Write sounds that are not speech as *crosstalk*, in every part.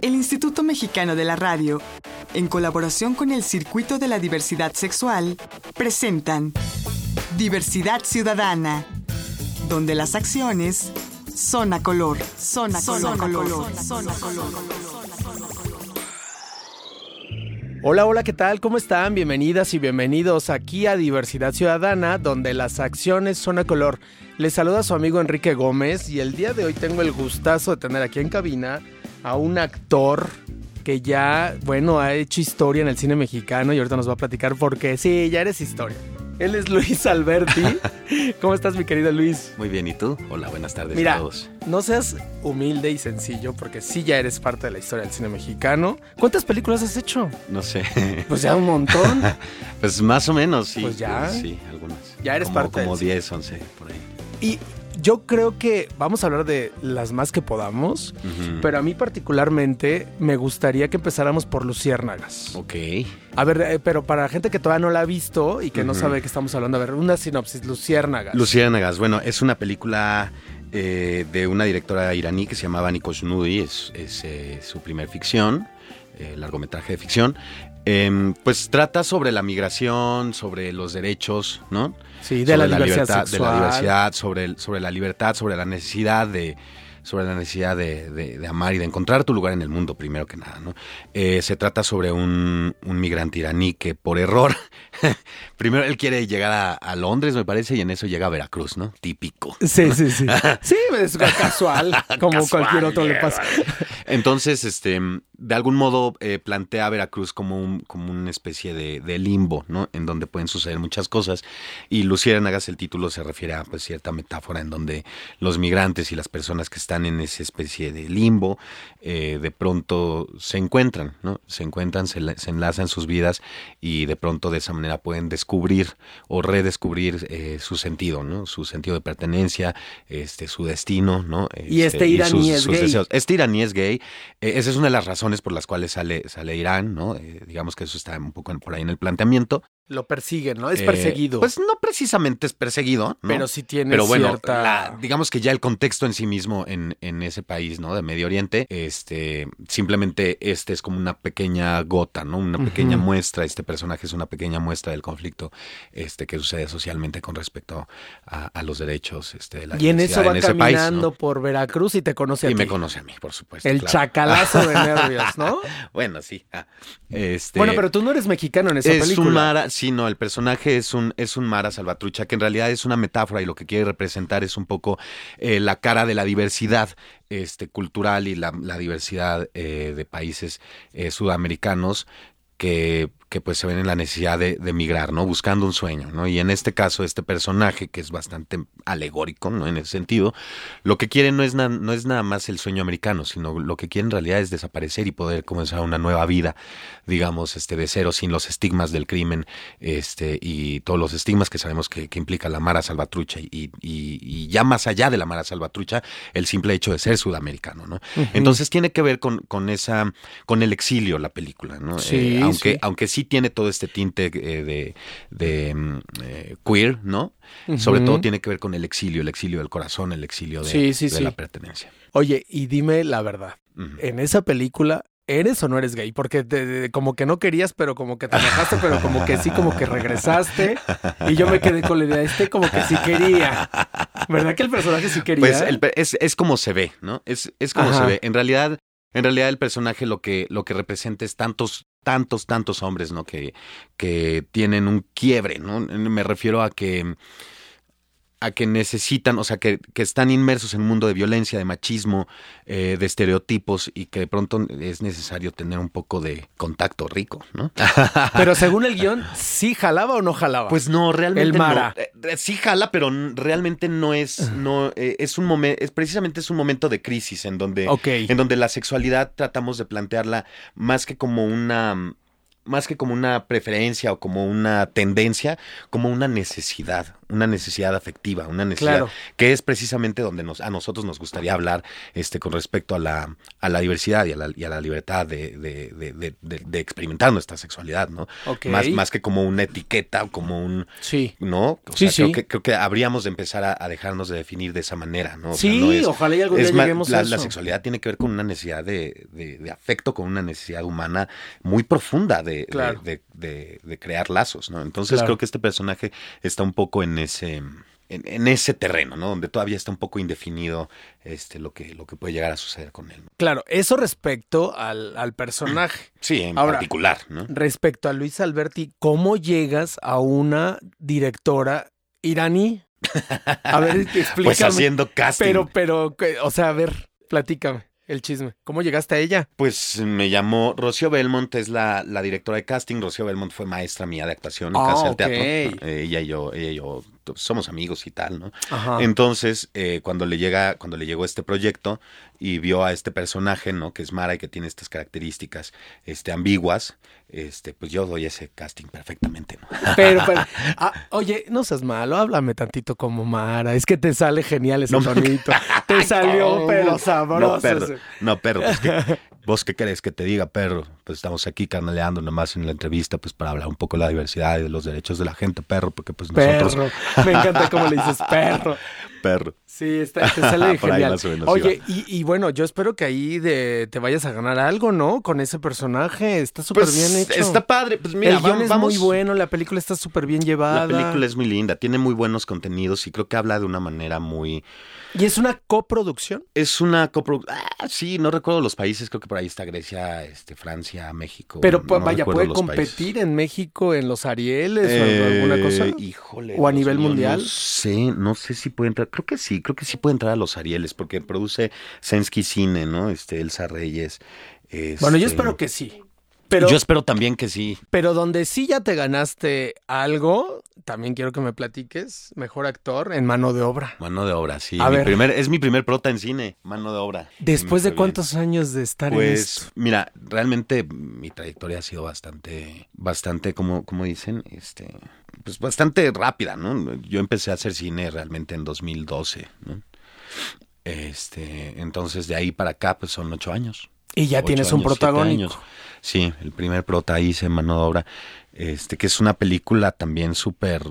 El Instituto Mexicano de la Radio, en colaboración con el Circuito de la Diversidad Sexual, presentan Diversidad Ciudadana, donde las acciones son a color, son a color, color, son a color. Hola, hola, ¿qué tal? ¿Cómo están? Bienvenidas y bienvenidos aquí a Diversidad Ciudadana, donde las acciones son a color. Les saluda su amigo Enrique Gómez y el día de hoy tengo el gustazo de tener aquí en cabina a un actor que ya, bueno, ha hecho historia en el cine mexicano y ahorita nos va a platicar porque sí, ya eres historia. Él es Luis Alberti. *laughs* ¿Cómo estás, mi querido Luis? Muy bien, ¿y tú? Hola, buenas tardes Mira, a todos. no seas humilde y sencillo porque sí ya eres parte de la historia del cine mexicano. ¿Cuántas películas has hecho? No sé. Pues ya un montón. *laughs* pues más o menos, sí. Pues ya. Sí, algunas. Ya eres como, parte Como del- 10, 11, por ahí. Y yo creo que vamos a hablar de las más que podamos, pero a mí particularmente me gustaría que empezáramos por Luciérnagas. Ok. A ver, eh, pero para gente que todavía no la ha visto y que no sabe de qué estamos hablando, a ver, una sinopsis, Luciérnagas. Luciérnagas, bueno, es una película eh, de una directora iraní que se llamaba Nikos Nudi, es, es, eh, su primer ficción, eh, largometraje de ficción. Em, pues trata sobre la migración, sobre los derechos, ¿no? Sí, de la, diversidad libertad, de la diversidad, sobre, el- sobre la libertad, sobre la necesidad de sobre la necesidad de, de- de amar y de encontrar tu lugar en el mundo, primero que nada. ¿no? Eh, se trata sobre un, un migrante iraní que por error, *laughs* primero él quiere llegar a, a Londres, me parece, y en eso llega a Veracruz, ¿no? Típico. Sí, sí, sí. *laughs* Sí, es casual, como Casual, cualquier otro le pasa. Entonces, este, de algún modo eh, plantea a Veracruz como, un, como una especie de, de limbo, ¿no? En donde pueden suceder muchas cosas. Y Luciérnagas, el título se refiere a pues, cierta metáfora en donde los migrantes y las personas que están en esa especie de limbo, eh, de pronto se encuentran, ¿no? Se encuentran, se, se enlazan sus vidas y de pronto de esa manera pueden descubrir o redescubrir eh, su sentido, ¿no? Su sentido de pertenencia, este, su destino, ¿no? Y este iraní es gay. deseos. Este iraní es gay. Esa es una de las razones por las cuales sale, sale Irán, ¿no? Eh, digamos que eso está un poco por ahí en el planteamiento. Lo persiguen, ¿no? Es Eh, perseguido. Pues no precisamente es perseguido, ¿no? pero sí tiene Pero bueno, cierta... la- digamos que ya el contexto en sí mismo en, en ese país, ¿no? De Medio Oriente, este, simplemente este es como una pequeña gota, ¿no? Una pequeña muestra, este personaje es una pequeña muestra del conflicto este, que sucede socialmente con respecto a, a los derechos este, de la Y en eso va ese país, caminando ¿no? por Veracruz y te conoce a Y me ti. conoce a mí, por supuesto. El claro. chacalazo de nervios, ¿no? *laughs* Bueno, sí. ah, Este, Bueno, pero tú no eres mexicano en esa es película. Sí, no, el personaje es un, es un Mara Salvatrucha, que en realidad es una metáfora y lo que quiere representar es un poco eh, la cara de la diversidad este, cultural y la, diversidad eh, de países eh, sudamericanos que, que pues se ven en la necesidad de, de migrar, ¿no? Buscando un sueño, ¿no? Y en este caso, este personaje, que es bastante alegórico, ¿no? En ese sentido, lo que quiere no es, na- no es nada más el sueño americano, sino lo que quiere en realidad es desaparecer y poder comenzar una nueva vida, digamos, este, de cero, sin los estigmas del crimen, este, y todos los estigmas que sabemos que, que implica la Mara Salvatrucha, y, y, y ya más allá de la Mara Salvatrucha, el simple hecho de ser sudamericano, ¿no? Entonces tiene que ver con, con esa, con el exilio la película, ¿no? Sí, Eh, aunque, sí. aunque sí tiene todo este tinte eh, de, de, mm, eh, queer, ¿no? Sobre todo tiene que ver con el exilio, el exilio del corazón, el exilio de, Sí, sí, de sí. la pertenencia. Oye, y dime la verdad. En esa película, ¿eres o no eres gay? Porque te- te- como que no querías, pero como que te enojaste, pero como que sí, como que regresaste. Y yo me quedé con la idea, este como que sí quería. ¿Verdad que el personaje sí quería? Pues el es, es como se ve, ¿no? Es, es como Ajá. se ve. En realidad, en realidad el personaje lo que, lo que representa es tantos, tantos, tantos hombres, ¿no? Que, que tienen un quiebre, ¿no? Me refiero a que a que necesitan, o sea, que, que están inmersos en un mundo de violencia, de machismo, eh, de estereotipos y que de pronto es necesario tener un poco de contacto rico, ¿no? *laughs* Pero según el guion, ¿sí jalaba o no jalaba? Pues no, realmente El Mara. no. Eh, sí jala, pero realmente no es, no, eh, es un momento, es precisamente es un momento de crisis en donde, en donde la sexualidad tratamos de plantearla más que como una, más que como una preferencia o como una tendencia, como una necesidad. Una necesidad afectiva, una necesidad Claro. que es precisamente donde nos, a nosotros nos gustaría hablar este, con respecto a la, a la diversidad y a la, y a la libertad de, de, de, de- experimentar nuestra sexualidad, ¿no? Ok. Más, más que como una etiqueta o como un, Sí. ¿no? O Sí, sea, creo sí. que, creo que habríamos de empezar a, a dejarnos de definir de esa manera, ¿no? O sea, Sí, no es- ojalá y algún día ma- lleguemos a la, eso. la sexualidad tiene que ver con una necesidad de, afecto, con una necesidad humana muy profunda de, Claro. crear lazos, ¿no? Entonces Claro. creo que este personaje está un poco en ese, en, en ese terreno, ¿no? Donde todavía está un poco indefinido este, lo, que, lo que puede llegar a suceder con él. Claro, eso respecto al, al personaje. *clears throat* Sí, en Ahora- particular, ¿no? Respecto a Luis Alberti, ¿cómo llegas a una directora iraní? A ver, *laughs* explícame. Pues haciendo casting. Pero, pero, o sea, a ver, platícame el chisme. ¿Cómo llegaste a ella? Pues me llamó Rocío Belmont, es la, la directora de casting. Rocío Belmont fue maestra mía de actuación en Ah, Casa del. Teatro. Eh, ella y yo, ella y yo somos amigos y tal, ¿no? Ajá. Entonces, eh, cuando le llega, cuando le llegó este proyecto y vio a este personaje, ¿no? Que es Mara y que tiene estas características, este, ambiguas, este, pues yo doy ese casting perfectamente, ¿no? *laughs* Pero, pero, ah, oye, no seas malo, háblame tantito como Mara. Es que te sale genial ese No, tonito. Te salió, pero sabroso. No, perro, no, perro, pues, ¿qué- *laughs* ¿vos qué querés que te diga, perro? Pues estamos aquí carnaleando nomás en la entrevista, pues para hablar un poco de la diversidad y de los derechos de la gente, perro, porque pues nosotros, Perro. Me encanta cómo le dices *laughs* perro. perro. Sí, está, te sale *laughs* genial. menos Oye, y, y bueno, yo espero que ahí de, te vayas a ganar algo, ¿no? Con ese personaje. Está súper Pues bien hecho. está padre, pues mira, el guion es vamos- muy bueno, la película está súper bien llevada. La película es muy linda, tiene muy buenos contenidos y creo que habla de una manera muy... Y es una coproducción. Es una coproducción... Ah, sí, no recuerdo los países, creo que por ahí está Grecia, este, Francia, México. Pero no vaya, puede competir países. en México en los Arieles o Eh, alguna cosa. Híjole. ¿O a nivel mío, mundial? No sé, no sé si puede entrar. Creo que sí, creo que sí puede entrar a los Arieles, porque produce Sensky Cine, ¿no? Este, Elsa Reyes. Bueno, yo este, espero que sí. Pero, Yo espero también que sí. pero donde sí ya te ganaste algo, también quiero que me platiques, mejor actor en mano de obra. Mano de obra, sí. A Mi ver. primer, es mi primer prota en cine, mano de obra. Después de bien. cuántos años de estar en esto. Pues, mira, realmente mi trayectoria ha sido bastante, bastante, como, como dicen, este, pues bastante rápida, ¿no? Yo empecé a hacer cine realmente en 2012, ¿no? Este, entonces de ahí para acá, pues son ocho años. Y ya tienes un años, siete protagónico. años. Sí, el primer prota hice mano de obra, este, que es una película también súper,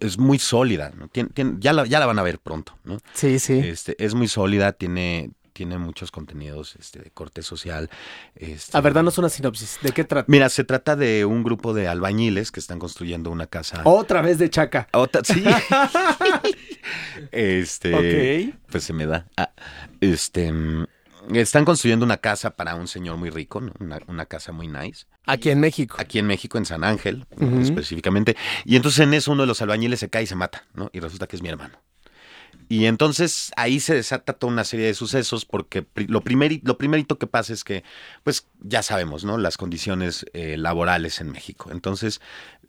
es muy sólida, ¿no? Tien- tien- ya, la, ya la van a ver pronto, ¿no? Sí, sí. Este, es muy sólida, tiene, tiene muchos contenidos este, de corte social. este- A ver, danos una sinopsis. ¿De qué trata? Mira, se trata de un grupo de albañiles que están construyendo una casa. Otra vez de Chaca. Otra, sí. *laughs* este. Ok. Pues se me da. Ah, este. Están construyendo una casa para un señor muy rico, ¿no? Una, una casa muy nice. Aquí en México. Aquí en México, en San Ángel, específicamente. Y entonces en eso uno de los albañiles se cae y se mata, ¿no? Y resulta que es mi hermano. Y entonces ahí se desata toda una serie de sucesos porque lo, lo primerito que pasa es que, pues ya sabemos, ¿no? Las condiciones eh, laborales en México. Entonces,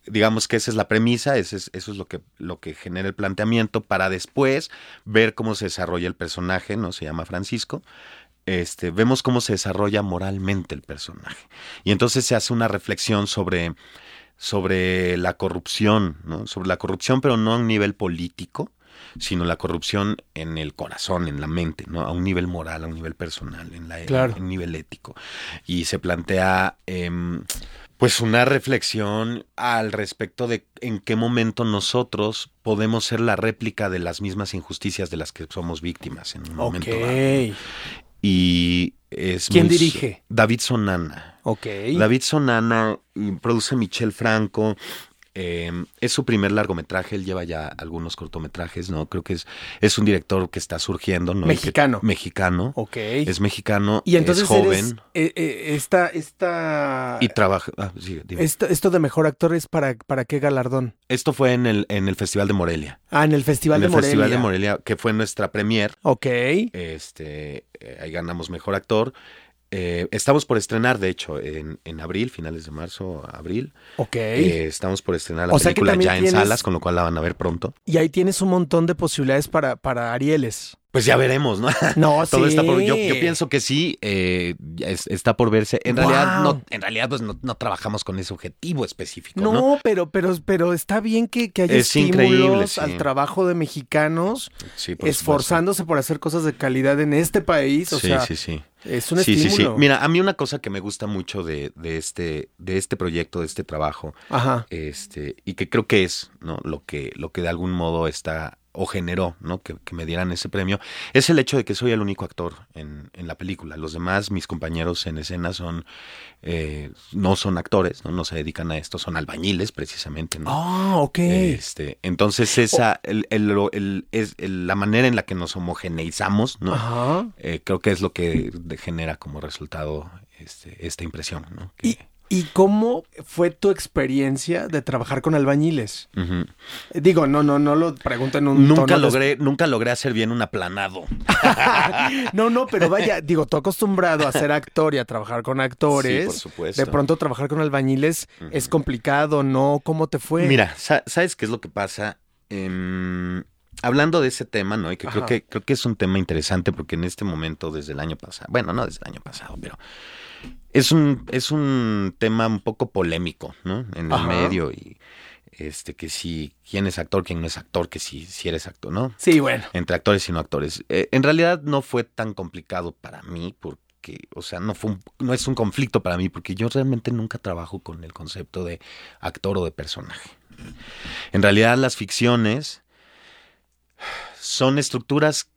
digamos que esa es la premisa, ese es- eso es lo que, lo que genera el planteamiento para después ver cómo se desarrolla el personaje, ¿no? Se llama Francisco. Este, vemos cómo se desarrolla moralmente el personaje. Y entonces se hace una reflexión sobre, sobre la corrupción, ¿no? Sobre la corrupción, pero no a un nivel político, sino la corrupción en el corazón, en la mente, ¿no? A un nivel moral, a un nivel personal, en la Claro. en un nivel ético. Y se plantea em, pues una reflexión al respecto de en qué momento nosotros podemos ser la réplica de las mismas injusticias de las que somos víctimas en un momento dado. Y es ¿Quién muy- dirige? David Sonana. Ok. David Sonana produce Michel Franco. Eh, es su primer largometraje, él lleva ya algunos cortometrajes, ¿no? Creo que es, es un director que está surgiendo, ¿no? Que- Mexicano. mexicano. Ok. Es mexicano, y entonces es joven eres, eh, eh, esta, esta, y trabaja. ah, sí, dime. esto de mejor actor es para, para qué galardón. Esto fue en el, en el Festival de Morelia. Ah, en el Festival en el de Morelia. Festival de Morelia, que fue nuestra premier. Ok. Este, eh, ahí ganamos mejor actor. Eh, estamos por estrenar, de hecho, en, en abril, finales de marzo, abril. Ok. Eh, estamos por estrenar la O película ya en salas, con lo cual la van a ver pronto. y ahí tienes un montón de posibilidades para, para Arieles. Pues ya veremos, ¿no? *laughs* No, Todo sí. está por, yo, yo pienso que sí, eh, es- está por verse. En Wow. realidad, no, en realidad, pues no, no trabajamos con ese objetivo específico, No, ¿no? pero, pero, pero está bien que, que haya Es estímulos sí. al trabajo de mexicanos Sí, por esforzándose por hacer cosas de calidad en este país. O Sí, sea, sí, sí. Es un Sí, sí, sí. Mira, a mí una cosa que me gusta mucho de, de este, de este proyecto, de este trabajo, Ajá. este, y que creo que es, ¿no? Lo que, lo que de algún modo está o generó, ¿no? Que, que me dieran ese premio, es el hecho de que soy el único actor en, en la película. Los demás, mis compañeros en escena son, eh, no son actores, ¿no? No se dedican a esto, son albañiles precisamente, ¿no? Ah, ok. Este, entonces esa, el, el- el- es el- la manera en la que nos homogeneizamos, ¿no? Ajá. Eh, creo que es lo que genera como resultado este, esta impresión, ¿no? Que- ¿Y, ¿Y cómo fue tu experiencia de trabajar con albañiles? Eh, Digo, no, no, no lo pregunto en un Nunca tono de- logré, nunca logré hacer bien un aplanado. *laughs* No, no, pero vaya, digo, tú acostumbrado a ser actor y a trabajar con actores. Sí, por supuesto. De pronto trabajar con albañiles es complicado, ¿no? ¿Cómo te fue? Mira, sa- ¿sabes qué es lo que pasa? Em, hablando de ese tema, ¿no? Y que creo, que creo que es un tema interesante porque en este momento, desde el año pasado, bueno, no desde el año pasado, pero es un, es un tema un poco polémico, ¿no? En el Ajá. medio y este que si quién es actor, quién no es actor, que si, si eres actor, ¿no? Sí, bueno. entre actores y no actores. Eh, en realidad no fue tan complicado para mí porque, o sea, no fue un- no es un conflicto para mí porque yo realmente nunca trabajo con el concepto de actor o de personaje. En realidad las ficciones son estructuras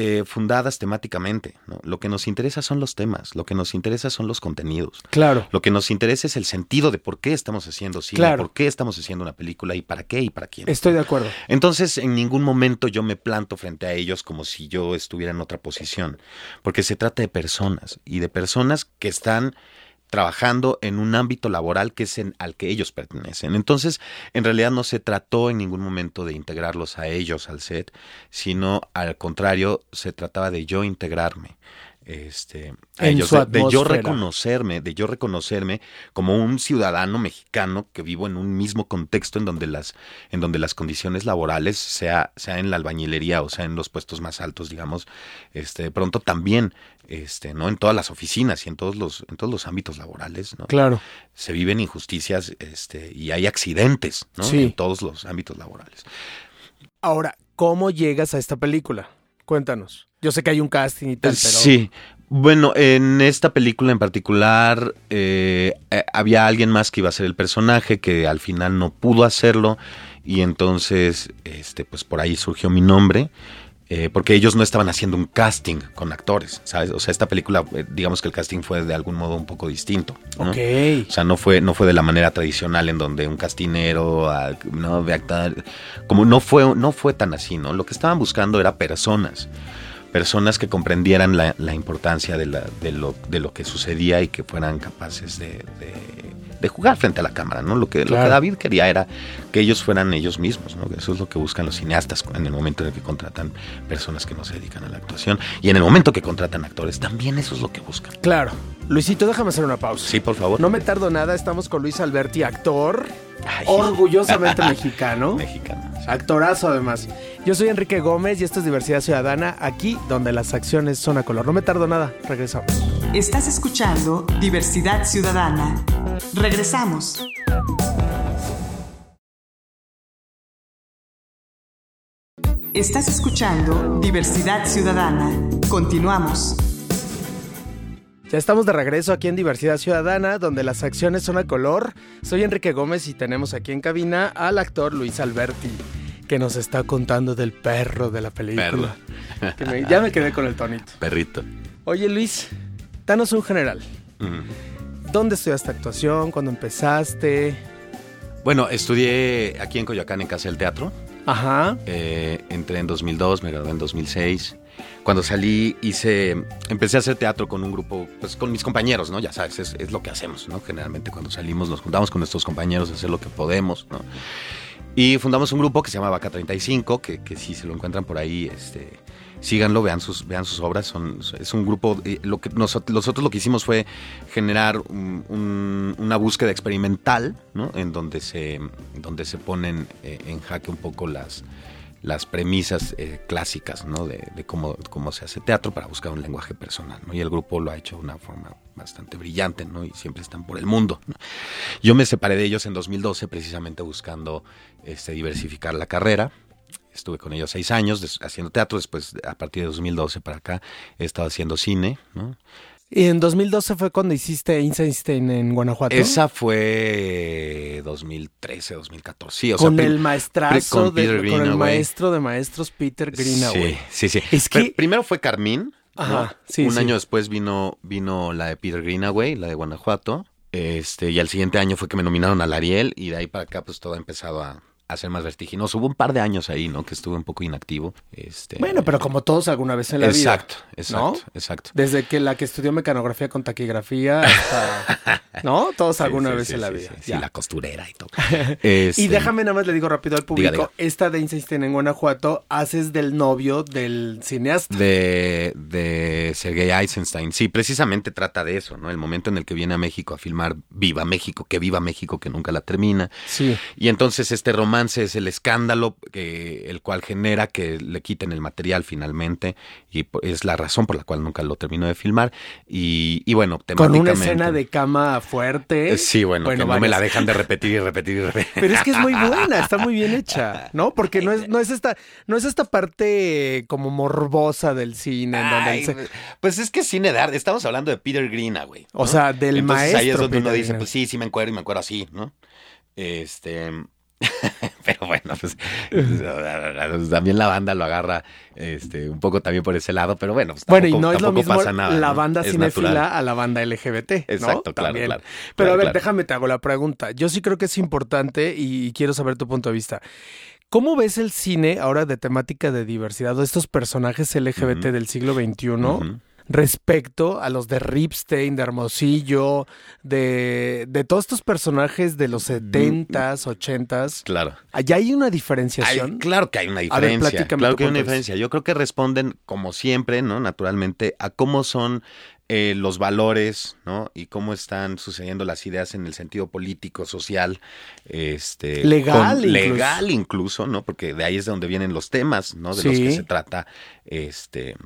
eh, fundadas temáticamente. ¿no? Lo que nos interesa son los temas, lo que nos interesa son los contenidos. Claro. Lo que nos interesa es el sentido de por qué estamos haciendo cine, Claro. por qué estamos haciendo una película y para qué y para quién. Estoy de acuerdo. Entonces, en ningún momento yo me planto frente a ellos como si yo estuviera en otra posición, porque se trata de personas y de personas que están trabajando en un ámbito laboral que es en, al que ellos pertenecen. Entonces, en realidad no se trató en ningún momento de integrarlos a ellos al set, sino al contrario, se trataba de yo integrarme. Este, a En ellos, su de, de yo reconocerme, de yo reconocerme como un ciudadano mexicano que vivo en un mismo contexto en donde las, en donde las condiciones laborales, sea, sea en la albañilería o sea en los puestos más altos, digamos, este, de pronto también, este, ¿no? En todas las oficinas y en todos los, en todos los ámbitos laborales, ¿no? Claro. Se viven injusticias, este, y hay accidentes, ¿no? Sí. En todos los ámbitos laborales. Ahora, ¿cómo llegas a esta película? Cuéntanos. Yo sé que hay un casting y tal, pero. Sí. Bueno, en esta película en particular eh, eh, había alguien más que iba a ser el personaje que al final no pudo hacerlo y entonces, este, pues por ahí surgió mi nombre. Eh, porque ellos no estaban haciendo un casting con actores, ¿sabes? O sea, esta película, eh, digamos que el casting fue de algún modo un poco distinto. ¿no? Ok. O sea, no fue, no fue de la manera tradicional en donde un castinero, ah, no, de actar, como no fue, no fue tan así, ¿no? Lo que estaban buscando era personas, personas que comprendieran la, la importancia de, la, de, lo, de lo que sucedía y que fueran capaces de, de- jugar frente a la cámara, ¿no? Lo que, lo que David quería era que ellos fueran ellos mismos, ¿no? Eso es lo que buscan los cineastas en el momento en el que contratan personas que no se dedican a la actuación y en el momento que contratan actores, también eso es lo que buscan. Claro. Luisito, déjame hacer una pausa. Sí, por favor. No me tardo nada, estamos con Luis Alberti, actor, Ay, orgullosamente *laughs* mexicano. mexicana. sí. Actorazo además. Yo soy Enrique Gómez y esto es Diversidad Ciudadana, aquí donde las acciones son a color. No me tardo nada, regresamos. Estás escuchando Diversidad Ciudadana. Regresamos. Estás escuchando Diversidad Ciudadana. Continuamos. Ya estamos de regreso aquí en Diversidad Ciudadana, donde las acciones son a color. Soy Enrique Gómez y tenemos aquí en cabina al actor Luis Alberti, que nos está contando del perro de la película. Que me- ya me quedé con el tonito. Perrito. Oye Luis, danos un general. Mm. ¿Dónde estudiaste actuación? ¿Cuándo empezaste? Bueno, estudié aquí en Coyoacán en Casa del Teatro. Ajá. Eh, entré en 2002, me gradué en 2006. Cuando salí hice, empecé a hacer teatro con un grupo, pues con mis compañeros, ¿no? Ya sabes, es, es lo que hacemos, ¿no? Generalmente cuando salimos nos juntamos con nuestros compañeros a hacer lo que podemos, ¿no? Y fundamos un grupo que se llama Vaca 35, que, que si se lo encuentran por ahí, este, síganlo, vean sus, vean sus obras. Son, es un grupo, eh, lo que nosotros, lo que hicimos fue generar un- un- una búsqueda experimental, ¿no? En donde se, donde se ponen eh, en jaque un poco las, las premisas eh, clásicas, ¿no? De, cómo, cómo se hace teatro para buscar un lenguaje personal, ¿no? Y el grupo lo ha hecho de una forma bastante brillante, ¿no? Y siempre están por el mundo. Yo me separé de ellos en 2012 precisamente buscando este, diversificar la carrera. Estuve con ellos seis años haciendo teatro, después a partir de 2012 para acá he estado haciendo cine, ¿no? Y en 2012 fue cuando hiciste Einstein en Guanajuato. Esa fue 2013, 2014. Sí, o con sea, el maestrazo, con de- con el maestro de maestros Peter Greenaway. Sí, sí, sí. Es que- Pr- Primero fue Carmín. ¿no? Ajá, sí, Un sí. año después vino, vino la de Peter Greenaway, la de Guanajuato. Este, y al siguiente año fue que me nominaron al Ariel y de ahí para acá pues todo ha empezado a, a ser más vertiginoso. Hubo un par de años ahí, ¿no? Que estuve un poco inactivo. Este, Bueno, pero como todos alguna vez en la vida. Exacto, exacto, ¿no? exacto. Desde que la que estudió mecanografía con taquigrafía hasta... *laughs* ¿No? Todos alguna sí, vez sí, en la vida. Sí, la costurera y todo. *laughs* Este, Y déjame nada más le digo rápido al público, diga. esta de Einstein en Guanajuato haces del novio del cineasta. de, de Sergei Eisenstein. Sí, precisamente trata de eso, ¿no? El momento en el que viene a México a filmar Viva México, que viva México, que nunca la termina. Sí. Y entonces este romance es el escándalo que, el cual genera que le quiten el material finalmente y es la razón por la cual nunca lo terminó de filmar. Y, y bueno, Con una temáticamente... escena de cama fuerte. Eh, Sí, bueno, que no me la dejan de repetir y repetir y repetir. Pero es que es muy *laughs* buena, está muy bien hecha, ¿no? Porque no es, no es esta, no es esta parte como morbosa del cine, en donde Ay, él se- pues es que cine de arte. Estamos hablando de Peter Greenaway. o sea, del Entonces maestro. ahí es donde uno Peter dice, Greenaway. pues sí, sí me encuentro y me encuentro así, ¿no? Este. *laughs* Pero bueno, pues también la banda lo agarra este, un poco también por ese lado, pero bueno, pues Bueno, y tampoco- no es lo tampoco mismo nada, la banda cinéfila natural. a la banda LGBT, ¿no? Exacto, claro, También. claro, Pero claro, a ver, claro. déjame te hago la pregunta. Yo sí creo que es importante y quiero saber tu punto de vista. ¿Cómo ves el cine ahora de temática de diversidad o estos personajes LGBT del siglo XXI Ujú. Respecto a los de Ripstein, de Hermosillo, de, de todos estos personajes de los 70s, 80s? Claro. ¿Allá hay una Hay- diferenciación? claro que hay una A ver, diferencia. platícame claro que hay una diferencia. Yo creo que responden, como siempre, ¿no? Naturalmente, a cómo son eh, los valores, ¿no? Y cómo están sucediendo las ideas en el sentido político, social, este, Legal incluso. legal incluso, ¿no? Porque de ahí es de donde vienen los temas, ¿no? De los que se trata, este,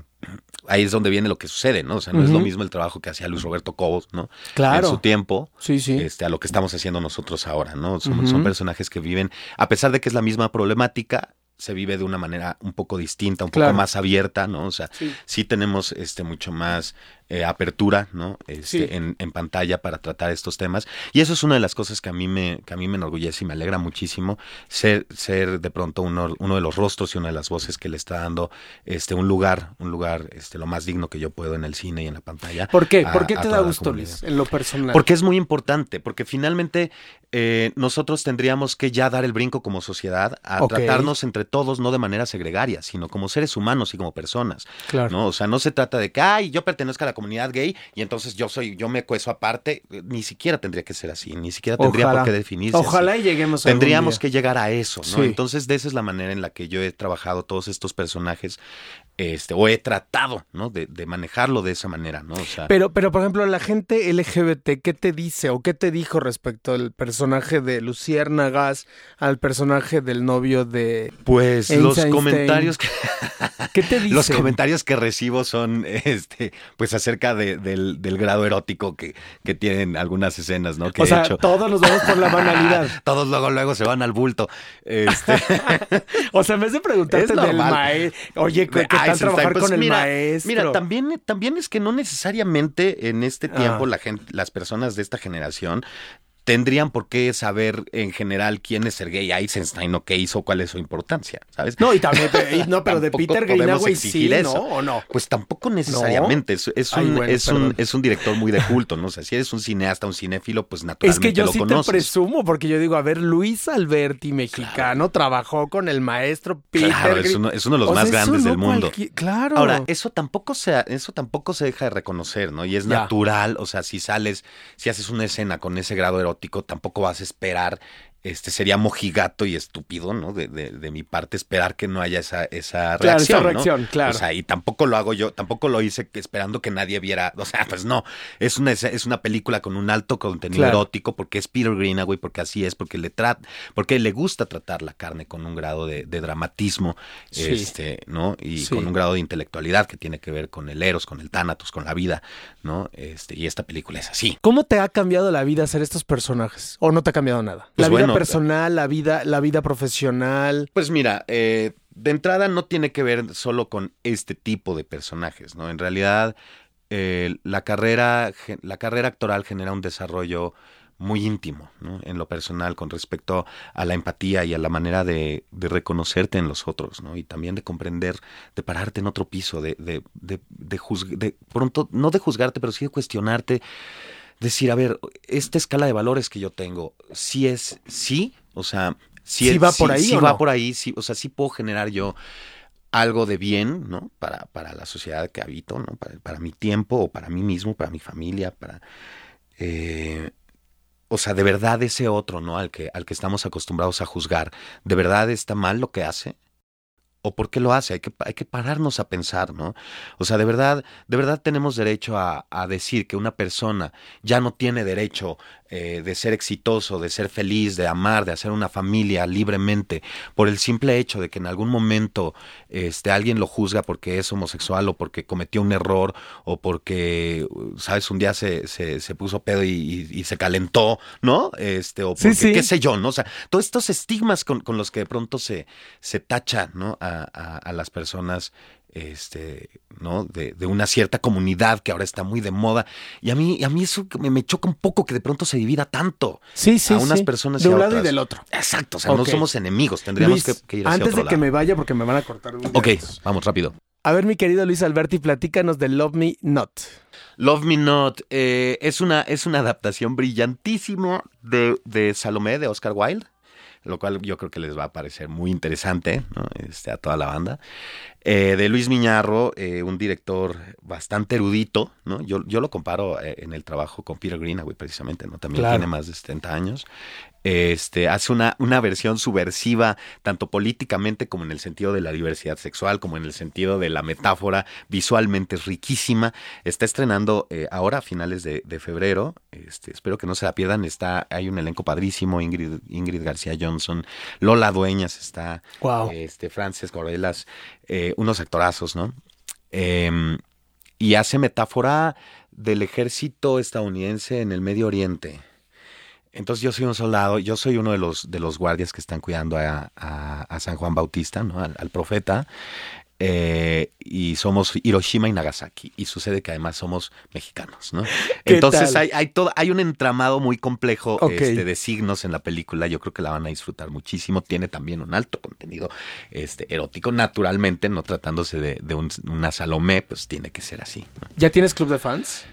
ahí es donde viene lo que sucede, ¿no? O sea, no es lo mismo el trabajo que hacía Luis Roberto Cobos, ¿no? Claro. En su tiempo, Sí, sí. este, a lo que estamos haciendo nosotros ahora, ¿no? Son, personajes que viven, a pesar de que es la misma problemática, se vive de una manera un poco distinta, un Claro. poco más abierta, ¿no? O sea, Sí. sí, tenemos este mucho más eh, apertura, ¿no? Este, Sí. en, en pantalla para tratar estos temas. Y eso es una de las cosas que a mí me, que a mí me enorgullece y me alegra muchísimo, ser, ser de pronto uno, uno de los rostros y una de las voces que le está dando este un lugar, un lugar este lo más digno que yo puedo en el cine y en la pantalla. ¿Por qué? a- ¿Por qué te da gusto, comunidad. Luis, en lo personal? Porque es muy importante, porque finalmente eh, nosotros tendríamos que ya dar el brinco como sociedad a tratarnos entre todos, no de manera segregaria, sino como seres humanos y como personas. Claro. ¿no? O sea, no se trata de que, ay, yo pertenezco a la comunidad gay y entonces yo soy, yo me cueso aparte. Ni siquiera tendría que ser así, ni siquiera tendría Ojalá. por qué definirse. Ojalá así. y lleguemos algún Tendríamos que llegar a eso, ¿no? Sí. Entonces, de esa es la manera en la que yo he trabajado todos estos personajes, este, o he tratado, ¿no? De, de manejarlo de esa manera, ¿no? O sea, Pero, pero, por ejemplo, la gente LGBT, ¿qué te dice o qué te dijo respecto al personaje de Luciérnagas, al personaje del novio de... Pues los comentarios que, ¿Qué te dice? *laughs* los comentarios que recibo son este pues acerca de- del, del grado erótico que, que tienen algunas escenas, ¿no? Que O he sea, hecho. todos nos vamos por la banalidad. *laughs* Todos luego luego se van al bulto. Este, *laughs* O sea, en vez de preguntarte del maestro, oye, ¿qué, de qué tal trabajar pues con el mira, maestro? Mira, también, también es que no necesariamente en este tiempo Ah. la gente, las personas de esta generación tendrían por qué saber en general quién es Sergei Eisenstein o qué hizo, cuál es su importancia, ¿sabes? No, y también, no, pero de Peter Greenaway sí, exigir ¿no? eso. ¿O no? Pues tampoco necesariamente. Es, es Ay, un, bueno, es, un, es un director muy de culto, ¿no? O sea, si eres un cineasta, un cinéfilo, pues Es naturalmente que yo lo sí te presumo, porque yo digo, a ver, Luis Alberti, mexicano, trabajó con el maestro Peter Claro, es uno, es uno de los O más eso grandes del mundo. Claro. Ahora, eso tampoco se, eso tampoco se deja de reconocer, ¿no? Y es Ya. natural, o sea, si sales, si haces una escena con ese grado tampoco vas a esperar este sería mojigato y estúpido, ¿no? De, de, de mi parte esperar que no haya esa, esa Claro, reacción, esa ¿no? reacción, claro. O sea, y tampoco lo hago yo, tampoco lo hice que- esperando que nadie viera, o sea, pues no, es una, es una película con un alto contenido Claro. erótico porque es Peter Greenaway, porque así es, porque le trata, porque le gusta tratar la carne con un grado de, de dramatismo, Sí. este, ¿no? Y Sí. con un grado de intelectualidad que tiene que ver con el eros, con el tánatos, con la vida, ¿no? Este, y esta película es así. ¿Cómo te ha cambiado la vida ser estos personajes? ¿O no te ha cambiado nada? Pues la vida personal, la vida, la vida profesional. Pues mira, eh, de entrada no tiene que ver solo con este tipo de personajes, ¿no? En realidad, eh, la, carrera, la carrera actoral genera un desarrollo muy íntimo, ¿no? En lo personal, con respecto a la empatía y a la manera de, de reconocerte en los otros, ¿no? Y también de comprender, de pararte en otro piso, de, de, de, de, juzg- de pronto, no de juzgarte, pero sí de cuestionarte, decir, a ver, esta escala de valores que yo tengo, sí es, sí, o sea, sí, ¿Sí es- va por ahí sí o va no? por ahí, sí, o sea, sí puedo generar yo algo de bien, ¿no? Para, para la sociedad que habito, ¿no? Para, para mi tiempo o para mí mismo, para mi familia, para... eh, o sea, de verdad ese otro, ¿no? Al que, al que estamos acostumbrados a juzgar, ¿de verdad está mal lo que hace? ¿O por qué lo hace? Hay que, hay que pararnos a pensar, ¿no? O sea, de verdad, de verdad tenemos derecho a, a decir que una persona ya no tiene derecho eh, de ser exitoso, de ser feliz, de amar, de hacer una familia libremente, por el simple hecho de que en algún momento este, alguien lo juzga porque es homosexual o porque cometió un error o porque, sabes, un día se, se, se puso pedo y, y- y se calentó, ¿no? Este, o Sí, porque, sí. qué sé yo, ¿no? O sea, todos estos estigmas con, con los que de pronto se, se tacha, ¿no? A, a- a las personas, este, ¿no? De, de una cierta comunidad que ahora está muy de moda. Y a mí, a mí eso me, me choca un poco que de pronto se divida tanto. Sí, sí, a unas sí. personas de y a un lado otras. y del otro. Exacto, o sea, no somos enemigos, tendríamos Luis, que, que ir hacia antes otro de que me vaya, porque me van a cortar un Ok, vamos rápido. A ver, mi querido Luis Alberti, platícanos de Love Me Not. Love Me Not eh, es, una, es una adaptación brillantísima de, de Salomé de Oscar Wilde, lo cual yo creo que les va a parecer muy interesante ¿no? este, a toda la banda. Eh, de Luis Miñarro, eh, un director bastante erudito, ¿no? Yo, yo lo comparo eh, en el trabajo con Peter Greenaway precisamente, ¿no? También Claro. tiene más de 70 años. Este, hace una, una versión subversiva, tanto políticamente como en el sentido de la diversidad sexual, como en el sentido de la metáfora, visualmente es riquísima. Está estrenando eh, ahora a finales de, de febrero. Este, espero que no se la pierdan. Está, hay un elenco padrísimo, Ingrid, Ingrid García Johnson, Lola Dueñas está, Wow. este, Frances eh, unos actorazos, ¿no? Em, y hace metáfora del ejército estadounidense en el Medio Oriente. Entonces yo soy un soldado, yo soy uno de los, de los guardias que están cuidando a, a- San Juan Bautista, ¿no? al profeta, eh, y somos Hiroshima y Nagasaki, y sucede que además somos mexicanos, ¿no? *laughs* ¿Qué Entonces hay, hay, todo, hay un entramado muy complejo este, de signos en la película, yo creo que la van a disfrutar muchísimo, tiene también un alto contenido este, erótico, naturalmente, no tratándose de, de un- una Salomé, pues tiene que ser así. ¿no? ¿Ya tienes club de fans?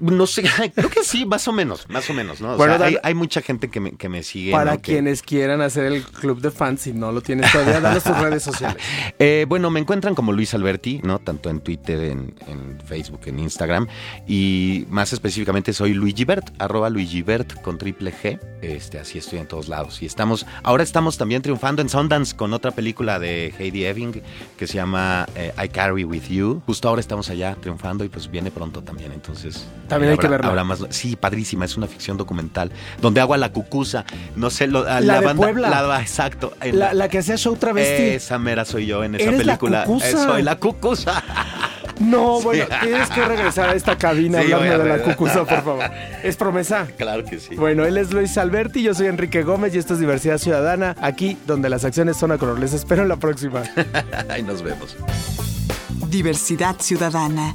No sé, *laughs* creo que sí, más o menos, más o menos, ¿no? O Bueno, sea, hay, hay mucha gente que me, que me sigue. Para ¿no? Que- quienes quieran hacer el club de fans, si no lo tienes todavía, danos tus redes sociales. *laughs* Eh, bueno, me encuentran como Luis Alberti, ¿no? Tanto en Twitter, en, en Facebook, en Instagram. Y más específicamente soy Luigi Bert, arroba Luigi Bert con triple G. Este, así estoy en todos lados. Y estamos, ahora estamos también triunfando en Sundance con otra película de Heidi Eving que se llama eh, I Carry With You. Justo ahora estamos allá triunfando y pues viene pronto también. Entonces. También hay que verla. habrá más- sí, padrísima. Es una ficción documental donde hago a la cucusa. No sé, lo- a La de banda. Puebla. la- exacto. en La, la que hacía show travesti. esa mera soy yo en esa ¿Eres la película. cucusa? Eh, soy la cucusa. No, *laughs* bueno, tienes que regresar a esta cabina Sí, hablando de la cucusa, por favor. ¿Es promesa? claro que sí. Bueno, él es Luis Alberti, yo soy Enrique Gómez y esto es Diversidad Ciudadana, aquí donde las acciones son a color. Les espero en la próxima. *laughs* Ahí nos vemos. Diversidad Ciudadana,